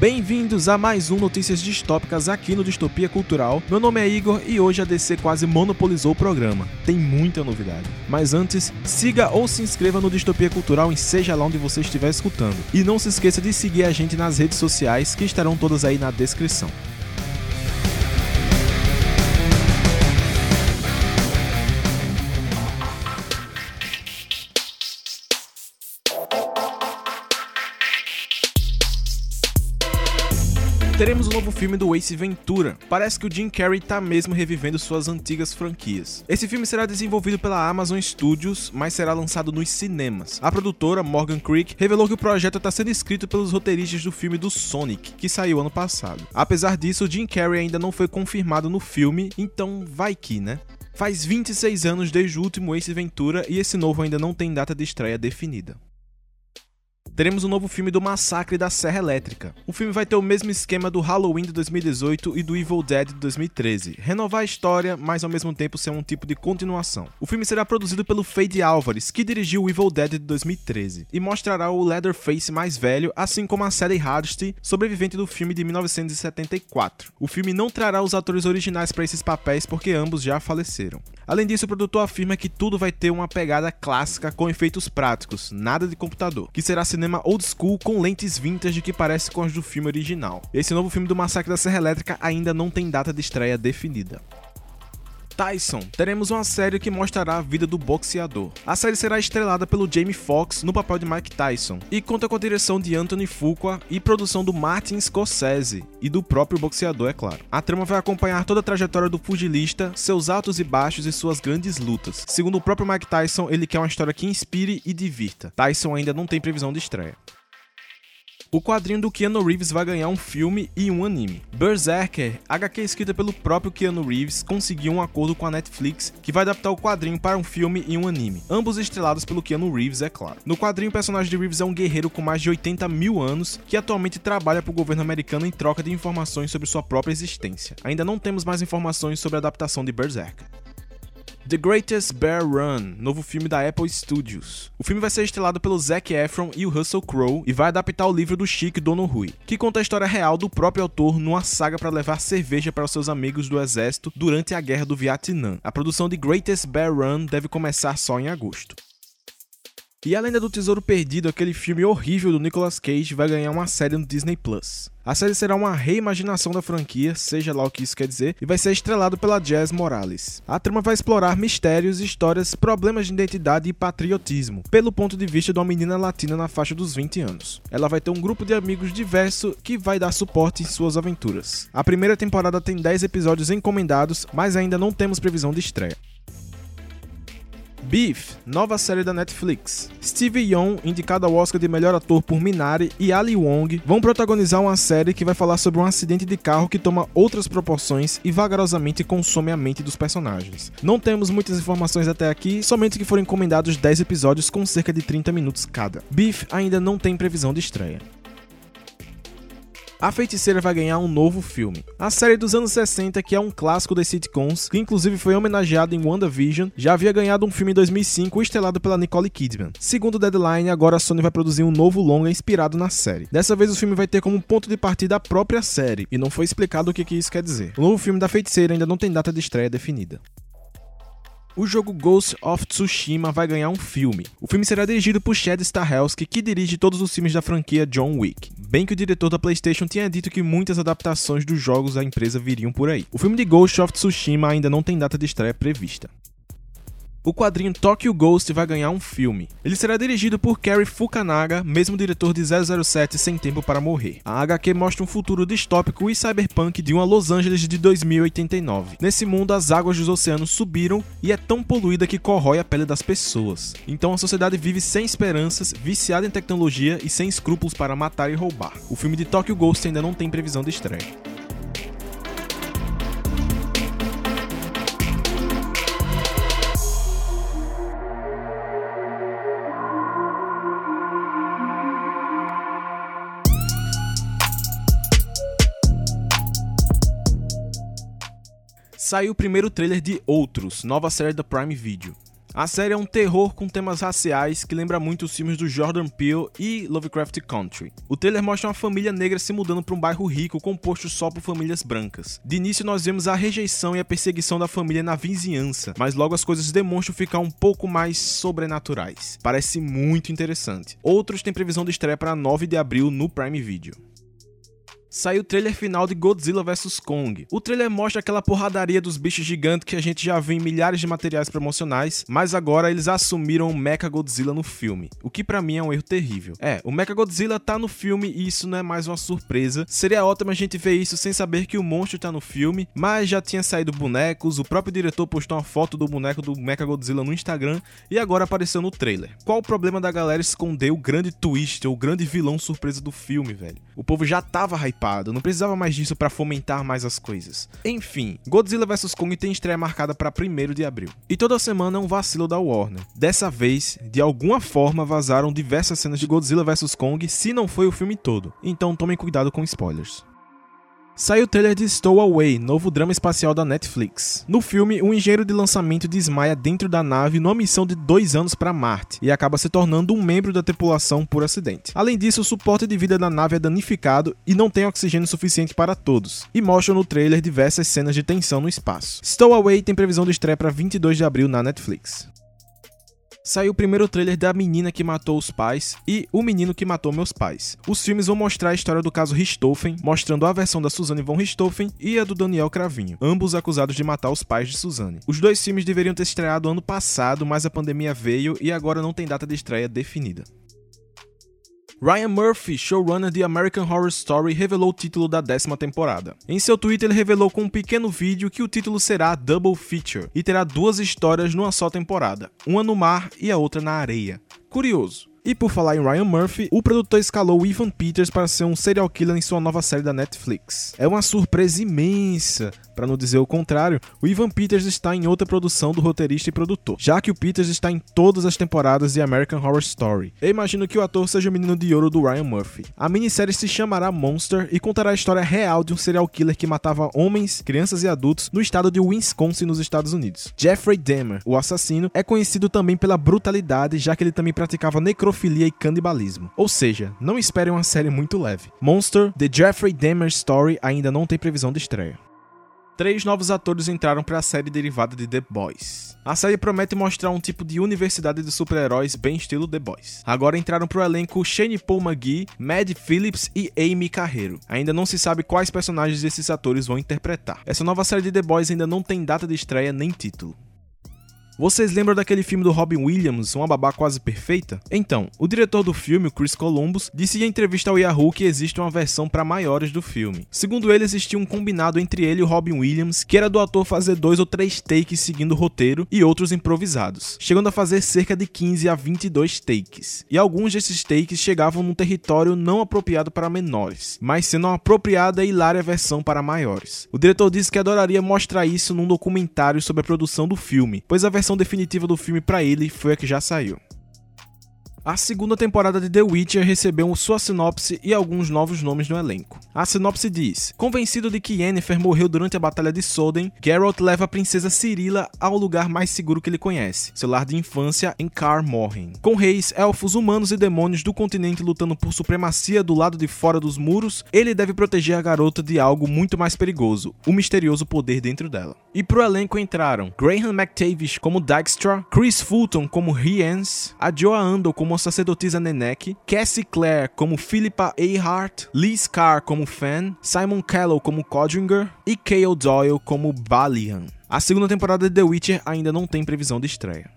Bem-vindos a mais um Notícias Distópicas aqui no Distopia Cultural. Meu nome é Igor e hoje a DC quase monopolizou o programa. Tem muita novidade. Mas antes, siga ou se inscreva no Distopia Cultural em seja lá onde você estiver escutando. E não se esqueça de seguir a gente nas redes sociais que estarão todas aí na descrição. Novo filme do Ace Ventura. Parece que o Jim Carrey tá mesmo revivendo suas antigas franquias. Esse filme será desenvolvido pela Amazon Studios, mas será lançado nos cinemas. A produtora, Morgan Creek, revelou que o projeto está sendo escrito pelos roteiristas do filme do Sonic, que saiu ano passado. Apesar disso, o Jim Carrey ainda não foi confirmado no filme, então vai que, né? Faz 26 anos desde o último Ace Ventura e esse novo ainda não tem data de estreia definida teremos um novo filme do Massacre da Serra Elétrica. O filme vai ter o mesmo esquema do Halloween de 2018 e do Evil Dead de 2013, renovar a história, mas ao mesmo tempo ser um tipo de continuação. O filme será produzido pelo Fade Álvares, que dirigiu o Evil Dead de 2013, e mostrará o Leatherface mais velho, assim como a Sally Hardesty, sobrevivente do filme de 1974. O filme não trará os atores originais para esses papéis porque ambos já faleceram. Além disso, o produtor afirma que tudo vai ter uma pegada clássica com efeitos práticos, nada de computador, que será cinema old school com lentes vintage que parece com as do filme original. Esse novo filme do Massacre da Serra Elétrica ainda não tem data de estreia definida. Tyson, teremos uma série que mostrará a vida do boxeador. A série será estrelada pelo Jamie Foxx no papel de Mike Tyson e conta com a direção de Anthony Fuqua e produção do Martin Scorsese e do próprio boxeador, é claro. A trama vai acompanhar toda a trajetória do pugilista, seus altos e baixos e suas grandes lutas. Segundo o próprio Mike Tyson, ele quer uma história que inspire e divirta. Tyson ainda não tem previsão de estreia. O quadrinho do Keanu Reeves vai ganhar um filme e um anime. Berserker, HQ escrita pelo próprio Keanu Reeves, conseguiu um acordo com a Netflix que vai adaptar o quadrinho para um filme e um anime, ambos estrelados pelo Keanu Reeves, é claro. No quadrinho, o personagem de Reeves é um guerreiro com mais de 80 mil anos que atualmente trabalha para o governo americano em troca de informações sobre sua própria existência. Ainda não temos mais informações sobre a adaptação de Berserker. The Greatest Bear Run, novo filme da Apple Studios. O filme vai ser estrelado pelo Zac Efron e o Russell Crowe e vai adaptar o livro do Chic Dono Rui, que conta a história real do próprio autor numa saga para levar cerveja para os seus amigos do exército durante a guerra do Vietnã. A produção de Greatest Bear Run deve começar só em agosto. E a Lenda do Tesouro Perdido, aquele filme horrível do Nicolas Cage, vai ganhar uma série no Disney Plus. A série será uma reimaginação da franquia, seja lá o que isso quer dizer, e vai ser estrelado pela Jazz Morales. A trama vai explorar mistérios, histórias, problemas de identidade e patriotismo, pelo ponto de vista de uma menina latina na faixa dos 20 anos. Ela vai ter um grupo de amigos diverso que vai dar suporte em suas aventuras. A primeira temporada tem 10 episódios encomendados, mas ainda não temos previsão de estreia. Beef, nova série da Netflix. Steve Yeun, indicado ao Oscar de melhor ator por Minari, e Ali Wong vão protagonizar uma série que vai falar sobre um acidente de carro que toma outras proporções e vagarosamente consome a mente dos personagens. Não temos muitas informações até aqui, somente que foram encomendados 10 episódios com cerca de 30 minutos cada. Beef ainda não tem previsão de estreia. A Feiticeira vai ganhar um novo filme. A série dos anos 60, que é um clássico das sitcoms, que inclusive foi homenageado em WandaVision, já havia ganhado um filme em 2005 estrelado pela Nicole Kidman. Segundo Deadline, agora a Sony vai produzir um novo longa inspirado na série. Dessa vez o filme vai ter como ponto de partida a própria série, e não foi explicado o que isso quer dizer. O novo filme da Feiticeira ainda não tem data de estreia definida o jogo Ghost of Tsushima vai ganhar um filme. O filme será dirigido por Chad Stahelski, que dirige todos os filmes da franquia John Wick. Bem que o diretor da PlayStation tinha dito que muitas adaptações dos jogos da empresa viriam por aí. O filme de Ghost of Tsushima ainda não tem data de estreia prevista o quadrinho Tokyo Ghost vai ganhar um filme. Ele será dirigido por Cary Fukunaga, mesmo diretor de 007 Sem Tempo para Morrer. A HQ mostra um futuro distópico e cyberpunk de uma Los Angeles de 2089. Nesse mundo, as águas dos oceanos subiram e é tão poluída que corrói a pele das pessoas. Então a sociedade vive sem esperanças, viciada em tecnologia e sem escrúpulos para matar e roubar. O filme de Tokyo Ghost ainda não tem previsão de estreia. Saiu o primeiro trailer de Outros, nova série da Prime Video. A série é um terror com temas raciais que lembra muito os filmes do Jordan Peele e Lovecraft Country. O trailer mostra uma família negra se mudando para um bairro rico composto só por famílias brancas. De início nós vemos a rejeição e a perseguição da família na vizinhança, mas logo as coisas demonstram ficar um pouco mais sobrenaturais. Parece muito interessante. Outros têm previsão de estreia para 9 de abril no Prime Video saiu o trailer final de Godzilla vs Kong. O trailer mostra aquela porradaria dos bichos gigantes que a gente já viu em milhares de materiais promocionais, mas agora eles assumiram o Mecha Godzilla no filme, o que para mim é um erro terrível. É, o Mecha Godzilla tá no filme e isso não é mais uma surpresa. Seria ótimo a gente ver isso sem saber que o monstro tá no filme, mas já tinha saído bonecos, o próprio diretor postou uma foto do boneco do Mecha Godzilla no Instagram e agora apareceu no trailer. Qual o problema da galera esconder o grande twist o grande vilão surpresa do filme, velho? O povo já tava hypado hypado, não precisava mais disso para fomentar mais as coisas. Enfim, Godzilla vs Kong tem estreia marcada para 1 de abril. E toda semana é um vacilo da Warner. Dessa vez, de alguma forma vazaram diversas cenas de Godzilla vs Kong, se não foi o filme todo. Então tomem cuidado com spoilers. Saiu o trailer de Stowaway, novo drama espacial da Netflix. No filme, um engenheiro de lançamento desmaia dentro da nave numa missão de dois anos para Marte e acaba se tornando um membro da tripulação por acidente. Além disso, o suporte de vida da nave é danificado e não tem oxigênio suficiente para todos. E mostram no trailer diversas cenas de tensão no espaço. Stowaway tem previsão de estreia para 22 de abril na Netflix saiu o primeiro trailer da menina que matou os pais e o menino que matou meus pais. Os filmes vão mostrar a história do caso Richthofen, mostrando a versão da Suzanne von Richthofen e a do Daniel Cravinho, ambos acusados de matar os pais de Suzanne. Os dois filmes deveriam ter estreado ano passado, mas a pandemia veio e agora não tem data de estreia definida. Ryan Murphy, showrunner de American Horror Story, revelou o título da décima temporada. Em seu Twitter, ele revelou com um pequeno vídeo que o título será Double Feature e terá duas histórias numa só temporada, uma no mar e a outra na areia. Curioso. E por falar em Ryan Murphy, o produtor escalou Evan Peters para ser um serial killer em sua nova série da Netflix. É uma surpresa imensa, para não dizer o contrário, o Ivan Peters está em outra produção do roteirista e produtor, já que o Peters está em todas as temporadas de American Horror Story. Eu imagino que o ator seja o menino de ouro do Ryan Murphy. A minissérie se chamará Monster e contará a história real de um serial killer que matava homens, crianças e adultos no estado de Wisconsin, nos Estados Unidos. Jeffrey Dahmer, o assassino, é conhecido também pela brutalidade, já que ele também praticava necrofilia e canibalismo. Ou seja, não espere uma série muito leve. Monster, The Jeffrey Dahmer Story ainda não tem previsão de estreia três novos atores entraram para a série derivada de The Boys. A série promete mostrar um tipo de universidade de super-heróis bem estilo The Boys. Agora entraram para o elenco Shane Paul McGee, Mad Phillips e Amy Carreiro. Ainda não se sabe quais personagens esses atores vão interpretar. Essa nova série de The Boys ainda não tem data de estreia nem título. Vocês lembram daquele filme do Robin Williams, Uma Babá Quase Perfeita? Então, o diretor do filme, Chris Columbus, disse em entrevista ao Yahoo que existe uma versão para maiores do filme. Segundo ele, existia um combinado entre ele e Robin Williams, que era do ator fazer dois ou três takes seguindo o roteiro e outros improvisados, chegando a fazer cerca de 15 a 22 takes. E alguns desses takes chegavam num território não apropriado para menores, mas sendo uma apropriada e hilária versão para maiores. O diretor disse que adoraria mostrar isso num documentário sobre a produção do filme, pois a versão versão definitiva do filme para ele foi a que já saiu. A segunda temporada de The Witcher recebeu sua sinopse e alguns novos nomes no elenco. A sinopse diz: Convencido de que Yennefer morreu durante a Batalha de Soden, Geralt leva a princesa Cirilla ao lugar mais seguro que ele conhece, seu lar de infância em Kaer Morhen. Com reis, elfos, humanos e demônios do continente lutando por supremacia do lado de fora dos muros, ele deve proteger a garota de algo muito mais perigoso, o misterioso poder dentro dela. E pro elenco entraram Graham McTavish como Dijkstra, Chris Fulton como Rience, a Joa Ando como a sacerdotisa Nenek, Cassie Clare como Philippa Earhart, Liz Carr como Fan, Simon Callow como Codringer e Cale Doyle como Balian. A segunda temporada de The Witcher ainda não tem previsão de estreia.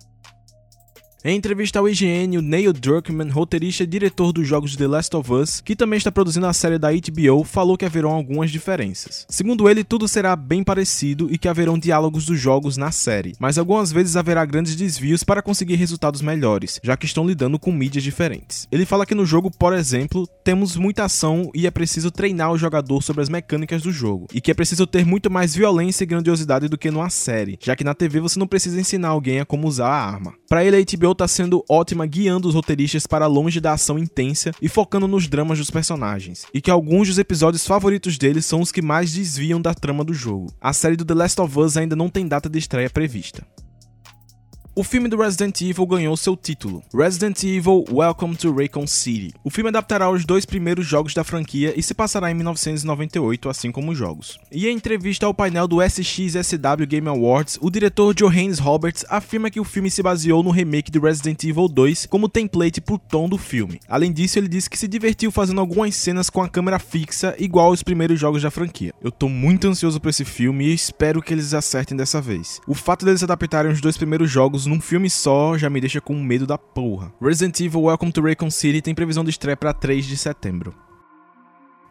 Em entrevista ao IGN, o Neil Druckmann, roteirista e diretor dos jogos The Last of Us, que também está produzindo a série da HBO, falou que haverão algumas diferenças. Segundo ele, tudo será bem parecido e que haverão diálogos dos jogos na série, mas algumas vezes haverá grandes desvios para conseguir resultados melhores, já que estão lidando com mídias diferentes. Ele fala que no jogo, por exemplo, temos muita ação e é preciso treinar o jogador sobre as mecânicas do jogo, e que é preciso ter muito mais violência e grandiosidade do que numa série, já que na TV você não precisa ensinar alguém a como usar a arma. Para ele, a HBO está sendo ótima guiando os roteiristas para longe da ação intensa e focando nos dramas dos personagens, e que alguns dos episódios favoritos deles são os que mais desviam da trama do jogo. A série do The Last of Us ainda não tem data de estreia prevista. O filme do Resident Evil ganhou seu título, Resident Evil Welcome to Raycon City. O filme adaptará os dois primeiros jogos da franquia e se passará em 1998, assim como os jogos. E em entrevista ao painel do SXSW Game Awards, o diretor Johannes Roberts afirma que o filme se baseou no remake de Resident Evil 2 como template pro tom do filme. Além disso, ele disse que se divertiu fazendo algumas cenas com a câmera fixa, igual aos primeiros jogos da franquia. Eu tô muito ansioso por esse filme e espero que eles acertem dessa vez. O fato deles adaptarem os dois primeiros jogos num filme só já me deixa com medo da porra. Resident Evil Welcome to Raycon City tem previsão de estreia para 3 de setembro.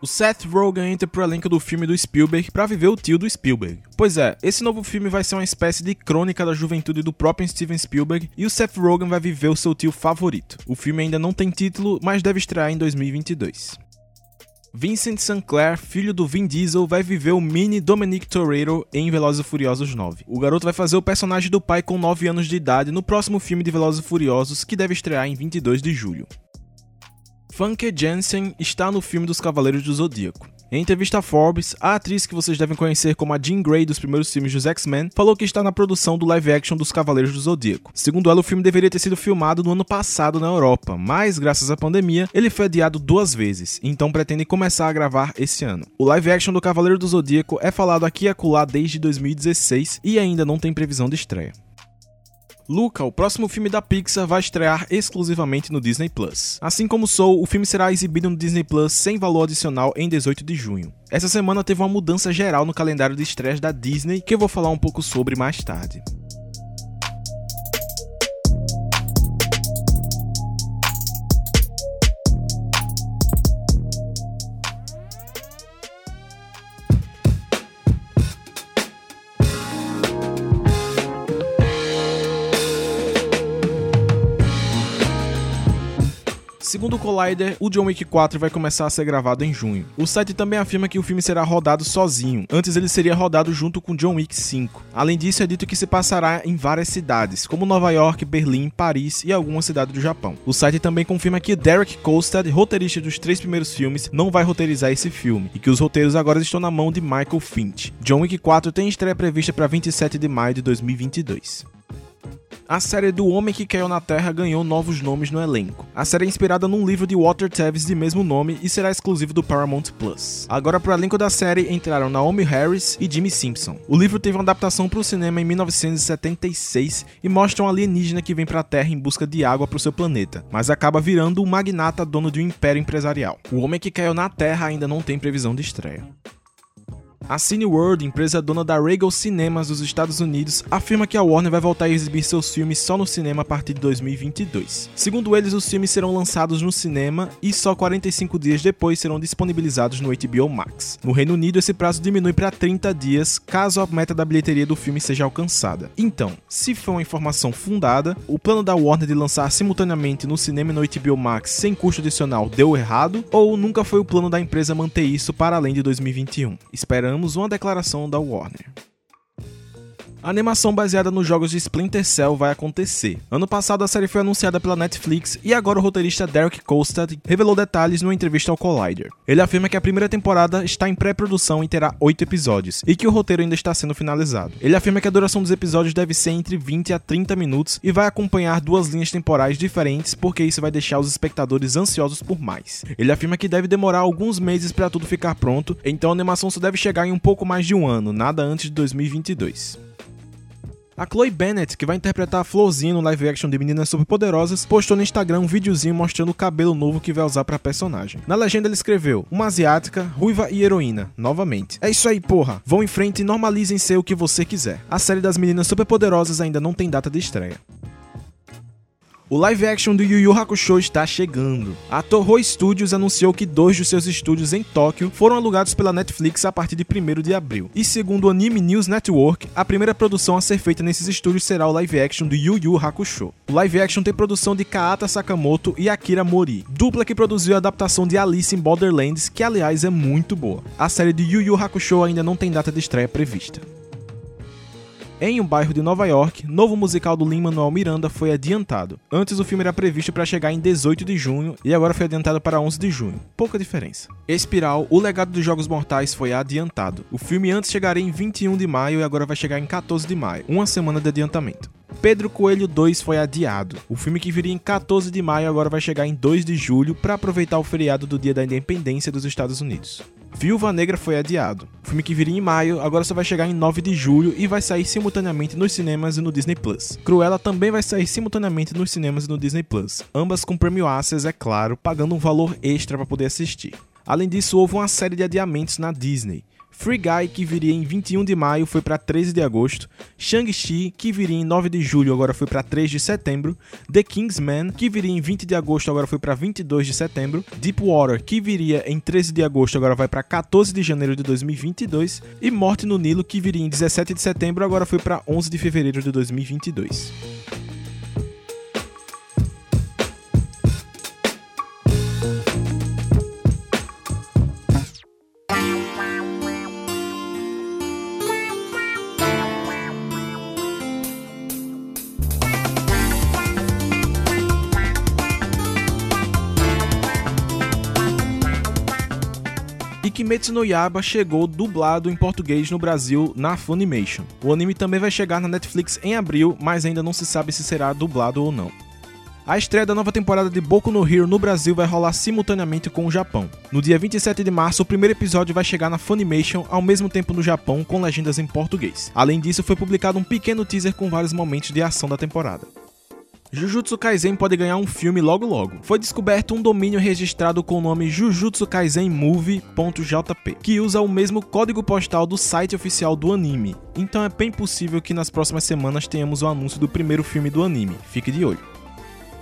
O Seth Rogen entra pro elenco do filme do Spielberg para viver o tio do Spielberg. Pois é, esse novo filme vai ser uma espécie de crônica da juventude do próprio Steven Spielberg e o Seth Rogen vai viver o seu tio favorito. O filme ainda não tem título, mas deve estrear em 2022. Vincent Sinclair, filho do Vin Diesel, vai viver o mini Dominic Toretto em Velozes e Furiosos 9. O garoto vai fazer o personagem do pai com 9 anos de idade no próximo filme de Velozes e Furiosos, que deve estrear em 22 de julho. Funke Jensen está no filme dos Cavaleiros do Zodíaco. Em entrevista a Forbes, a atriz que vocês devem conhecer como a Jean Grey dos primeiros filmes dos X-Men falou que está na produção do live action dos Cavaleiros do Zodíaco. Segundo ela, o filme deveria ter sido filmado no ano passado na Europa, mas graças à pandemia, ele foi adiado duas vezes, então pretendem começar a gravar esse ano. O live action do Cavaleiro do Zodíaco é falado aqui e acolá desde 2016 e ainda não tem previsão de estreia. Luca, o próximo filme da Pixar, vai estrear exclusivamente no Disney Plus. Assim como Soul, o filme será exibido no Disney Plus sem valor adicional em 18 de junho. Essa semana teve uma mudança geral no calendário de estreias da Disney, que eu vou falar um pouco sobre mais tarde. Segundo o Collider, o John Wick 4 vai começar a ser gravado em junho. O site também afirma que o filme será rodado sozinho, antes ele seria rodado junto com John Wick 5. Além disso, é dito que se passará em várias cidades, como Nova York, Berlim, Paris e algumas cidades do Japão. O site também confirma que Derek Kolstad, roteirista dos três primeiros filmes, não vai roteirizar esse filme, e que os roteiros agora estão na mão de Michael Finch. John Wick 4 tem estreia prevista para 27 de maio de 2022 a série do Homem que Caiu na Terra ganhou novos nomes no elenco. A série é inspirada num livro de Walter Tevis de mesmo nome e será exclusivo do Paramount Plus. Agora, para o elenco da série entraram Naomi Harris e Jimmy Simpson. O livro teve uma adaptação para o cinema em 1976 e mostra um alienígena que vem para a Terra em busca de água para o seu planeta, mas acaba virando um magnata dono de um império empresarial. O Homem que Caiu na Terra ainda não tem previsão de estreia. A Cineworld, empresa dona da Regal Cinemas dos Estados Unidos, afirma que a Warner vai voltar a exibir seus filmes só no cinema a partir de 2022. Segundo eles, os filmes serão lançados no cinema e só 45 dias depois serão disponibilizados no HBO Max. No Reino Unido, esse prazo diminui para 30 dias caso a meta da bilheteria do filme seja alcançada. Então, se for uma informação fundada, o plano da Warner de lançar simultaneamente no cinema e no HBO Max sem custo adicional deu errado, ou nunca foi o plano da empresa manter isso para além de 2021. Esperamos esperamos uma declaração da Warner. A animação baseada nos jogos de Splinter Cell vai acontecer. Ano passado a série foi anunciada pela Netflix e agora o roteirista Derek Kolstad revelou detalhes numa entrevista ao Collider. Ele afirma que a primeira temporada está em pré-produção e terá 8 episódios, e que o roteiro ainda está sendo finalizado. Ele afirma que a duração dos episódios deve ser entre 20 a 30 minutos e vai acompanhar duas linhas temporais diferentes, porque isso vai deixar os espectadores ansiosos por mais. Ele afirma que deve demorar alguns meses para tudo ficar pronto, então a animação só deve chegar em um pouco mais de um ano, nada antes de 2022. A Chloe Bennett, que vai interpretar a Florzinha no live action de Meninas Superpoderosas, postou no Instagram um videozinho mostrando o cabelo novo que vai usar pra personagem. Na legenda ele escreveu: Uma asiática, ruiva e heroína, novamente. É isso aí, porra. Vão em frente e normalizem ser o que você quiser. A série das Meninas Superpoderosas ainda não tem data de estreia. O live action do Yu Yu Hakusho está chegando. A Toho Studios anunciou que dois dos seus estúdios em Tóquio foram alugados pela Netflix a partir de 1 de abril. E segundo o Anime News Network, a primeira produção a ser feita nesses estúdios será o live action do Yu Yu Hakusho. O live action tem produção de Kaata Sakamoto e Akira Mori, dupla que produziu a adaptação de Alice in Borderlands, que aliás é muito boa. A série de Yu Yu Hakusho ainda não tem data de estreia prevista. Em um bairro de Nova York, novo musical do Lin-Manuel Miranda foi adiantado. Antes o filme era previsto para chegar em 18 de junho e agora foi adiantado para 11 de junho. Pouca diferença. Espiral, o legado dos Jogos Mortais foi adiantado. O filme antes chegaria em 21 de maio e agora vai chegar em 14 de maio, uma semana de adiantamento. Pedro Coelho 2 foi adiado. O filme que viria em 14 de maio agora vai chegar em 2 de julho para aproveitar o feriado do Dia da Independência dos Estados Unidos. Viúva Negra foi adiado. O filme que viria em maio agora só vai chegar em 9 de julho e vai sair simultaneamente nos cinemas e no Disney Plus. Cruella também vai sair simultaneamente nos cinemas e no Disney Plus, ambas com Premium Access, é claro, pagando um valor extra para poder assistir. Além disso, houve uma série de adiamentos na Disney. Free Guy, que viria em 21 de maio, foi para 13 de agosto. Shang-Chi, que viria em 9 de julho, agora foi para 3 de setembro. The Kingsman, que viria em 20 de agosto, agora foi para 22 de setembro. Deepwater, que viria em 13 de agosto, agora vai para 14 de janeiro de 2022. E Morte no Nilo, que viria em 17 de setembro, agora foi para 11 de fevereiro de 2022. Kimetsu no Yaiba chegou dublado em português no Brasil na Funimation. O anime também vai chegar na Netflix em abril, mas ainda não se sabe se será dublado ou não. A estreia da nova temporada de Boku no Hero no Brasil vai rolar simultaneamente com o Japão. No dia 27 de março, o primeiro episódio vai chegar na Funimation ao mesmo tempo no Japão com legendas em português. Além disso, foi publicado um pequeno teaser com vários momentos de ação da temporada. Jujutsu Kaisen pode ganhar um filme logo logo. Foi descoberto um domínio registrado com o nome Jujutsu Kaisen Movie.jp, que usa o mesmo código postal do site oficial do anime. Então é bem possível que nas próximas semanas tenhamos o anúncio do primeiro filme do anime. Fique de olho.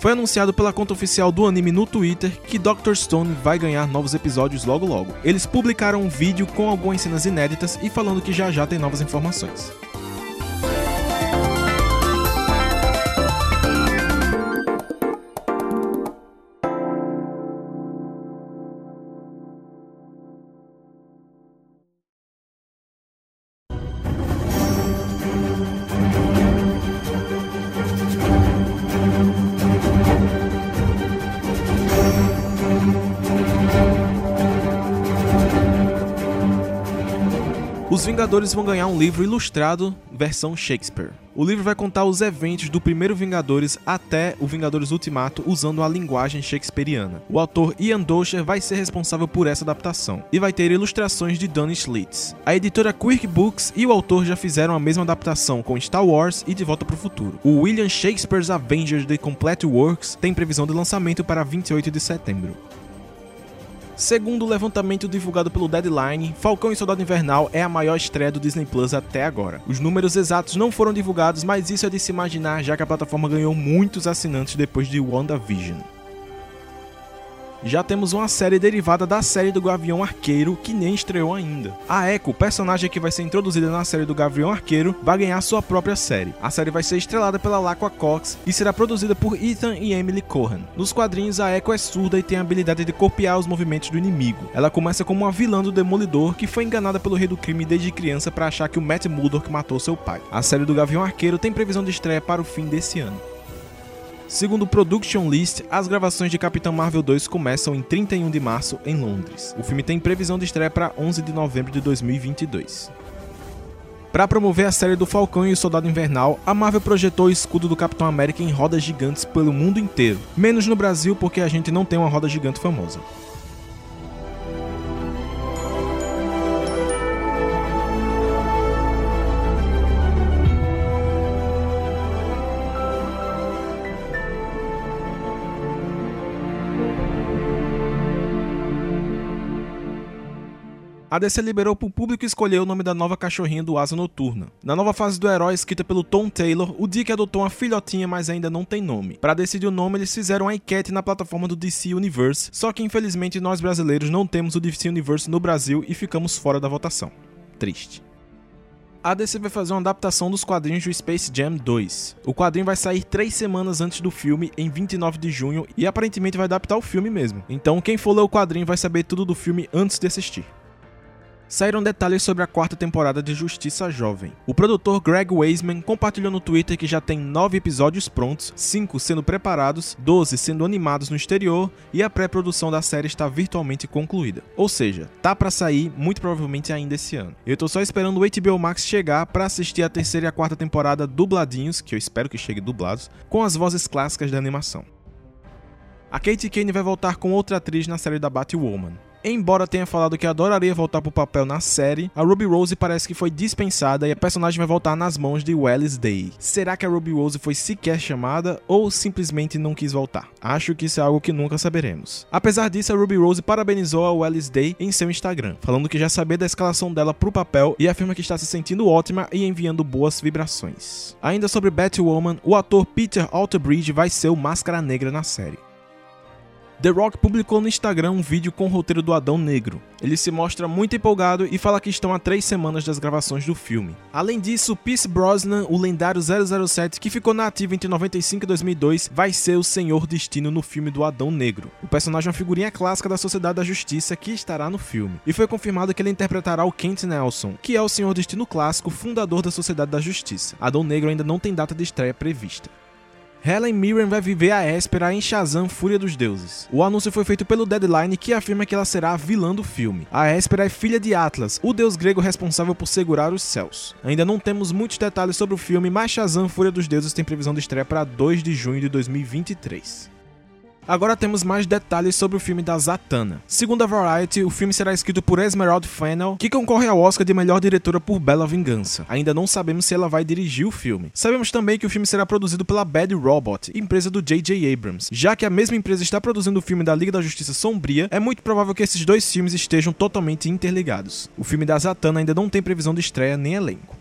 Foi anunciado pela conta oficial do anime no Twitter que Dr. Stone vai ganhar novos episódios logo logo. Eles publicaram um vídeo com algumas cenas inéditas e falando que já já tem novas informações. Os Vingadores vão ganhar um livro ilustrado versão Shakespeare. O livro vai contar os eventos do primeiro Vingadores até o Vingadores Ultimato usando a linguagem shakespeariana. O autor Ian Docher vai ser responsável por essa adaptação e vai ter ilustrações de Donny Schlitz. A editora Quirk Books e o autor já fizeram a mesma adaptação com Star Wars e De Volta para o Futuro. O William Shakespeare's Avengers The Complete Works tem previsão de lançamento para 28 de setembro. Segundo o levantamento divulgado pelo Deadline, Falcão e Soldado Invernal é a maior estreia do Disney Plus até agora. Os números exatos não foram divulgados, mas isso é de se imaginar, já que a plataforma ganhou muitos assinantes depois de WandaVision já temos uma série derivada da série do Gavião Arqueiro que nem estreou ainda. A Echo, personagem que vai ser introduzida na série do Gavião Arqueiro, vai ganhar sua própria série. A série vai ser estrelada pela Laqua Cox e será produzida por Ethan e Emily Cohen. Nos quadrinhos, a Echo é surda e tem a habilidade de copiar os movimentos do inimigo. Ela começa como uma vilã do Demolidor que foi enganada pelo rei do crime desde criança para achar que o Matt Murdock matou seu pai. A série do Gavião Arqueiro tem previsão de estreia para o fim desse ano. Segundo o Production List, as gravações de Capitão Marvel 2 começam em 31 de março em Londres. O filme tem previsão de estreia para 11 de novembro de 2022. Para promover a série do Falcão e o Soldado Invernal, a Marvel projetou o escudo do Capitão América em rodas gigantes pelo mundo inteiro, menos no Brasil porque a gente não tem uma roda gigante famosa. A DC liberou para o público escolher o nome da nova cachorrinha do Asa Noturna. Na nova fase do herói, escrita pelo Tom Taylor, o Dick adotou uma filhotinha, mas ainda não tem nome. Para decidir o nome, eles fizeram a enquete na plataforma do DC Universe, só que infelizmente nós brasileiros não temos o DC Universe no Brasil e ficamos fora da votação. Triste. A DC vai fazer uma adaptação dos quadrinhos do Space Jam 2. O quadrinho vai sair três semanas antes do filme, em 29 de junho, e aparentemente vai adaptar o filme mesmo. Então, quem for ler o quadrinho vai saber tudo do filme antes de assistir. Saíram detalhes sobre a quarta temporada de Justiça Jovem. O produtor Greg Weisman compartilhou no Twitter que já tem nove episódios prontos, cinco sendo preparados, 12 sendo animados no exterior e a pré-produção da série está virtualmente concluída. Ou seja, tá para sair muito provavelmente ainda esse ano. Eu tô só esperando o HBO Max chegar para assistir a terceira e a quarta temporada dubladinhos, que eu espero que chegue dublados, com as vozes clássicas da animação. A Kate Kane vai voltar com outra atriz na série da Batwoman. Embora tenha falado que adoraria voltar pro papel na série, a Ruby Rose parece que foi dispensada e a personagem vai voltar nas mãos de Wellis Day. Será que a Ruby Rose foi sequer chamada ou simplesmente não quis voltar? Acho que isso é algo que nunca saberemos. Apesar disso, a Ruby Rose parabenizou a Wellis Day em seu Instagram, falando que já sabia da escalação dela pro papel e afirma que está se sentindo ótima e enviando boas vibrações. Ainda sobre Batwoman, o ator Peter Alterbridge vai ser o Máscara Negra na série. The Rock publicou no Instagram um vídeo com o roteiro do Adão Negro. Ele se mostra muito empolgado e fala que estão há três semanas das gravações do filme. Além disso, Pierce Brosnan, o lendário 007 que ficou na ativa entre 95 e 2002, vai ser o Senhor Destino no filme do Adão Negro. O personagem é uma figurinha clássica da Sociedade da Justiça que estará no filme. E foi confirmado que ele interpretará o Kent Nelson, que é o Senhor Destino clássico, fundador da Sociedade da Justiça. Adão Negro ainda não tem data de estreia prevista. Helen Mirren vai viver a Espera em Shazam Fúria dos Deuses. O anúncio foi feito pelo Deadline que afirma que ela será a vilã do filme. A Espera é filha de Atlas, o deus grego responsável por segurar os céus. Ainda não temos muitos detalhes sobre o filme, mas Shazam Fúria dos Deuses tem previsão de estreia para 2 de junho de 2023. Agora temos mais detalhes sobre o filme da Zatanna. Segundo a Variety, o filme será escrito por Esmeralda Fennell, que concorre ao Oscar de melhor diretora por Bela Vingança. Ainda não sabemos se ela vai dirigir o filme. Sabemos também que o filme será produzido pela Bad Robot, empresa do J.J. Abrams. Já que a mesma empresa está produzindo o filme da Liga da Justiça Sombria, é muito provável que esses dois filmes estejam totalmente interligados. O filme da Zatanna ainda não tem previsão de estreia nem elenco.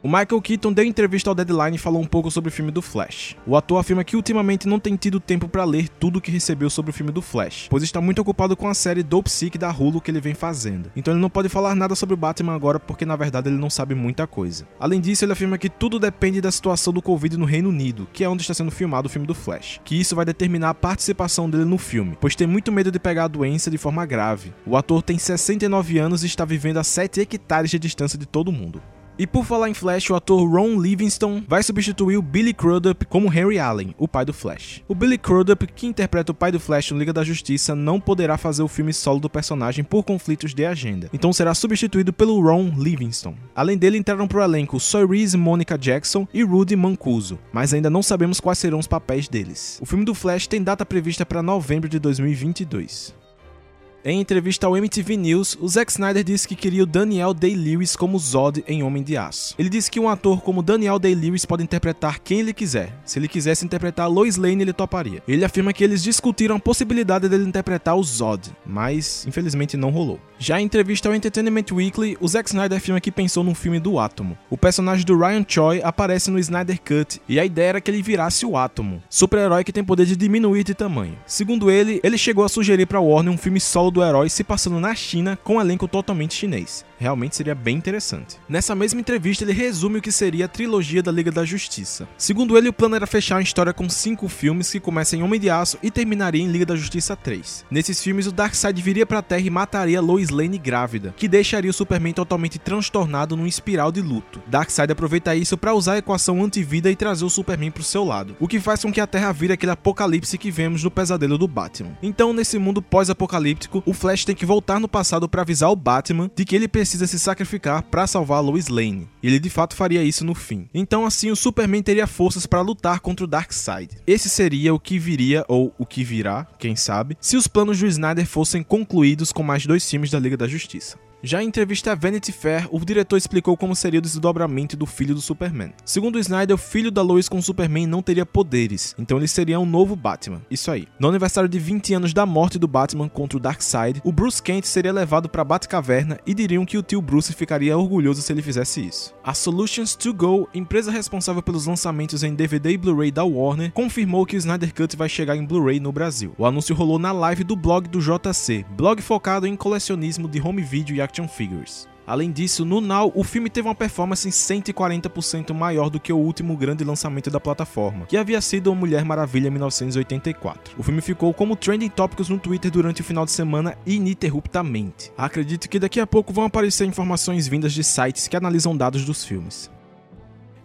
O Michael Keaton deu entrevista ao Deadline e falou um pouco sobre o filme do Flash. O ator afirma que ultimamente não tem tido tempo para ler tudo o que recebeu sobre o filme do Flash, pois está muito ocupado com a série Dope Sick da Hulu que ele vem fazendo. Então ele não pode falar nada sobre o Batman agora porque na verdade ele não sabe muita coisa. Além disso, ele afirma que tudo depende da situação do Covid no Reino Unido, que é onde está sendo filmado o filme do Flash, que isso vai determinar a participação dele no filme, pois tem muito medo de pegar a doença de forma grave. O ator tem 69 anos e está vivendo a 7 hectares de distância de todo mundo. E por falar em Flash, o ator Ron Livingston vai substituir o Billy Crudup como Henry Allen, o pai do Flash. O Billy Crudup, que interpreta o pai do Flash no Liga da Justiça, não poderá fazer o filme solo do personagem por conflitos de agenda, então será substituído pelo Ron Livingston. Além dele, entraram para o elenco Cyrese Monica Jackson e Rudy Mancuso, mas ainda não sabemos quais serão os papéis deles. O filme do Flash tem data prevista para novembro de 2022. Em entrevista ao MTV News, o Zack Snyder disse que queria o Daniel Day-Lewis como Zod em Homem de Aço. Ele disse que um ator como Daniel Day-Lewis pode interpretar quem ele quiser. Se ele quisesse interpretar Lois Lane, ele toparia. Ele afirma que eles discutiram a possibilidade dele interpretar o Zod, mas infelizmente não rolou. Já em entrevista ao Entertainment Weekly, o Zack Snyder afirma que pensou num filme do Átomo. O personagem do Ryan Choi aparece no Snyder Cut e a ideia era que ele virasse o Átomo, super-herói que tem poder de diminuir de tamanho. Segundo ele, ele chegou a sugerir para Warner um filme solo do herói se passando na China com um elenco totalmente chinês. Realmente seria bem interessante. Nessa mesma entrevista, ele resume o que seria a trilogia da Liga da Justiça. Segundo ele, o plano era fechar a história com cinco filmes que começam em Homem de Aço e terminaria em Liga da Justiça 3. Nesses filmes, o Darkseid viria pra Terra e mataria Lois Lane grávida, que deixaria o Superman totalmente transtornado num espiral de luto. Darkseid aproveita isso para usar a equação antivida e trazer o Superman pro seu lado, o que faz com que a Terra vire aquele apocalipse que vemos no pesadelo do Batman. Então, nesse mundo pós-apocalíptico, o Flash tem que voltar no passado para avisar o Batman de que ele precisa se sacrificar para salvar Lois Lane. Ele de fato faria isso no fim. Então assim o Superman teria forças para lutar contra o Darkseid. Esse seria o que viria ou o que virá, quem sabe, se os planos do Snyder fossem concluídos com mais dois filmes da Liga da Justiça. Já em entrevista a Vanity Fair, o diretor explicou como seria o desdobramento do filho do Superman. Segundo Snyder, o filho da Lois com o Superman não teria poderes, então ele seria um novo Batman. Isso aí. No aniversário de 20 anos da morte do Batman contra o Darkseid, o Bruce Kent seria levado para Batcaverna e diriam que o tio Bruce ficaria orgulhoso se ele fizesse isso. A Solutions 2 Go, empresa responsável pelos lançamentos em DVD e Blu-ray da Warner, confirmou que o Snyder Cut vai chegar em Blu-ray no Brasil. O anúncio rolou na live do blog do JC, blog focado em colecionismo de home video e action figures. Além disso, no Now, o filme teve uma performance 140% maior do que o último grande lançamento da plataforma, que havia sido Mulher Maravilha em 1984. O filme ficou como trending tópicos no Twitter durante o final de semana ininterruptamente. Acredito que daqui a pouco vão aparecer informações vindas de sites que analisam dados dos filmes.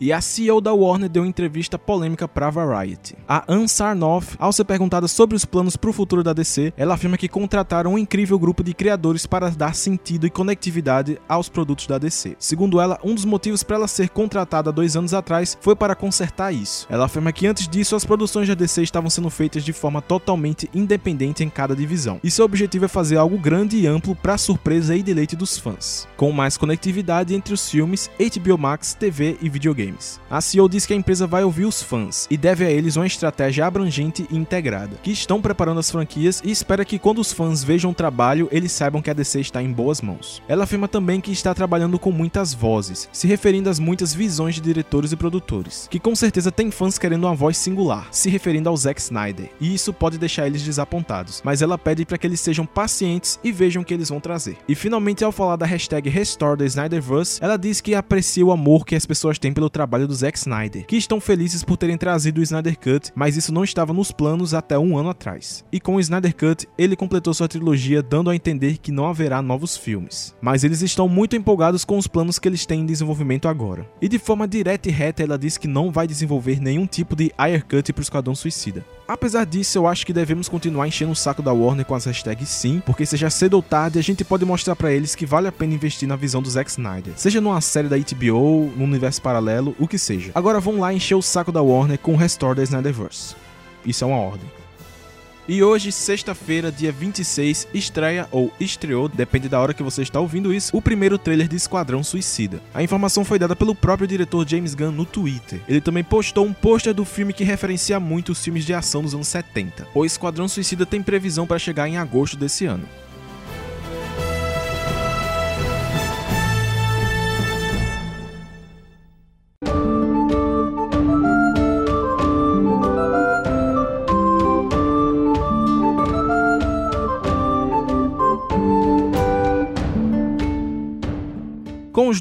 E a CEO da Warner deu entrevista polêmica para Variety. A Ann Sarnoff, ao ser perguntada sobre os planos para o futuro da DC, ela afirma que contrataram um incrível grupo de criadores para dar sentido e conectividade aos produtos da DC. Segundo ela, um dos motivos para ela ser contratada dois anos atrás foi para consertar isso. Ela afirma que antes disso as produções da DC estavam sendo feitas de forma totalmente independente em cada divisão. E seu objetivo é fazer algo grande e amplo para surpresa e deleite dos fãs, com mais conectividade entre os filmes, HBO Max, TV e videogame games. A CEO diz que a empresa vai ouvir os fãs e deve a eles uma estratégia abrangente e integrada, que estão preparando as franquias e espera que quando os fãs vejam o trabalho, eles saibam que a DC está em boas mãos. Ela afirma também que está trabalhando com muitas vozes, se referindo às muitas visões de diretores e produtores, que com certeza tem fãs querendo uma voz singular, se referindo ao Zack Snyder, e isso pode deixar eles desapontados, mas ela pede para que eles sejam pacientes e vejam o que eles vão trazer. E finalmente, ao falar da hashtag Restore the Snyderverse, ela diz que aprecia o amor que as pessoas têm pelo trabalho do Zack Snyder, que estão felizes por terem trazido o Snyder Cut, mas isso não estava nos planos até um ano atrás. E com o Snyder Cut, ele completou sua trilogia dando a entender que não haverá novos filmes. Mas eles estão muito empolgados com os planos que eles têm em desenvolvimento agora. E de forma direta e reta, ela diz que não vai desenvolver nenhum tipo de Ayer Cut para o Esquadrão Suicida. Apesar disso, eu acho que devemos continuar enchendo o saco da Warner com as hashtags sim, porque seja cedo ou tarde a gente pode mostrar para eles que vale a pena investir na visão do Zack Snyder, seja numa série da HBO, num universo paralelo, o que seja. Agora vamos lá encher o saco da Warner com o Restore da Snyderverse. Isso é uma ordem. E hoje, sexta-feira, dia 26, estreia ou estreou, depende da hora que você está ouvindo isso, o primeiro trailer de Esquadrão Suicida. A informação foi dada pelo próprio diretor James Gunn no Twitter. Ele também postou um pôster do filme que referencia muito os filmes de ação dos anos 70. O Esquadrão Suicida tem previsão para chegar em agosto desse ano.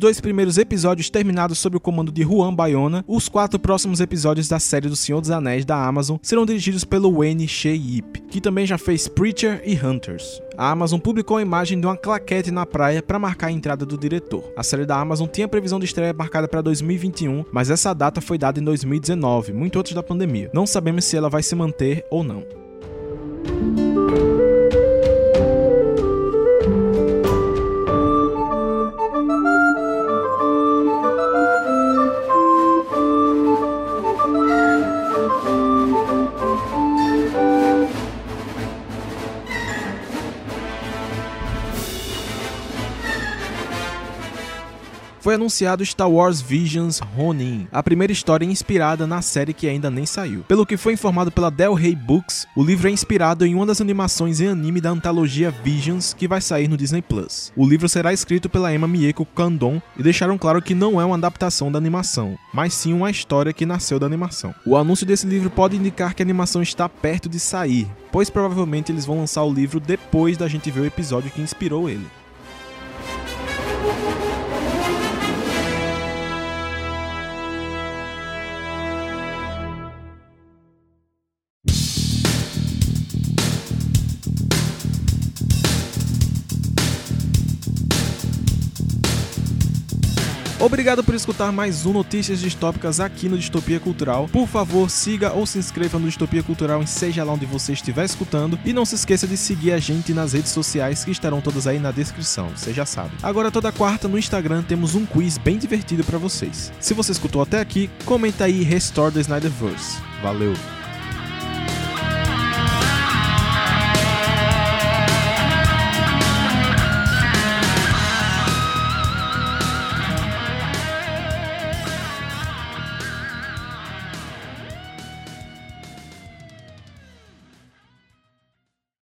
Dois primeiros episódios terminados sob o comando de Juan Bayona, os quatro próximos episódios da série do Senhor dos Anéis da Amazon serão dirigidos pelo Wayne Shea Yip, que também já fez Preacher e Hunters. A Amazon publicou a imagem de uma claquete na praia para marcar a entrada do diretor. A série da Amazon tinha previsão de estreia marcada para 2021, mas essa data foi dada em 2019, muito antes da pandemia. Não sabemos se ela vai se manter ou não. Foi anunciado Star Wars Visions Ronin, a primeira história inspirada na série que ainda nem saiu. Pelo que foi informado pela Del Rey Books, o livro é inspirado em uma das animações em anime da antologia Visions que vai sair no Disney Plus. O livro será escrito pela Emma Mieko Kandon e deixaram claro que não é uma adaptação da animação, mas sim uma história que nasceu da animação. O anúncio desse livro pode indicar que a animação está perto de sair, pois provavelmente eles vão lançar o livro depois da gente ver o episódio que inspirou ele. Obrigado por escutar mais um Notícias Distópicas aqui no Distopia Cultural. Por favor, siga ou se inscreva no Distopia Cultural em seja lá onde você estiver escutando. E não se esqueça de seguir a gente nas redes sociais que estarão todas aí na descrição, você já sabe. Agora, toda quarta no Instagram temos um quiz bem divertido para vocês. Se você escutou até aqui, comenta aí Restore the Snyderverse. Valeu!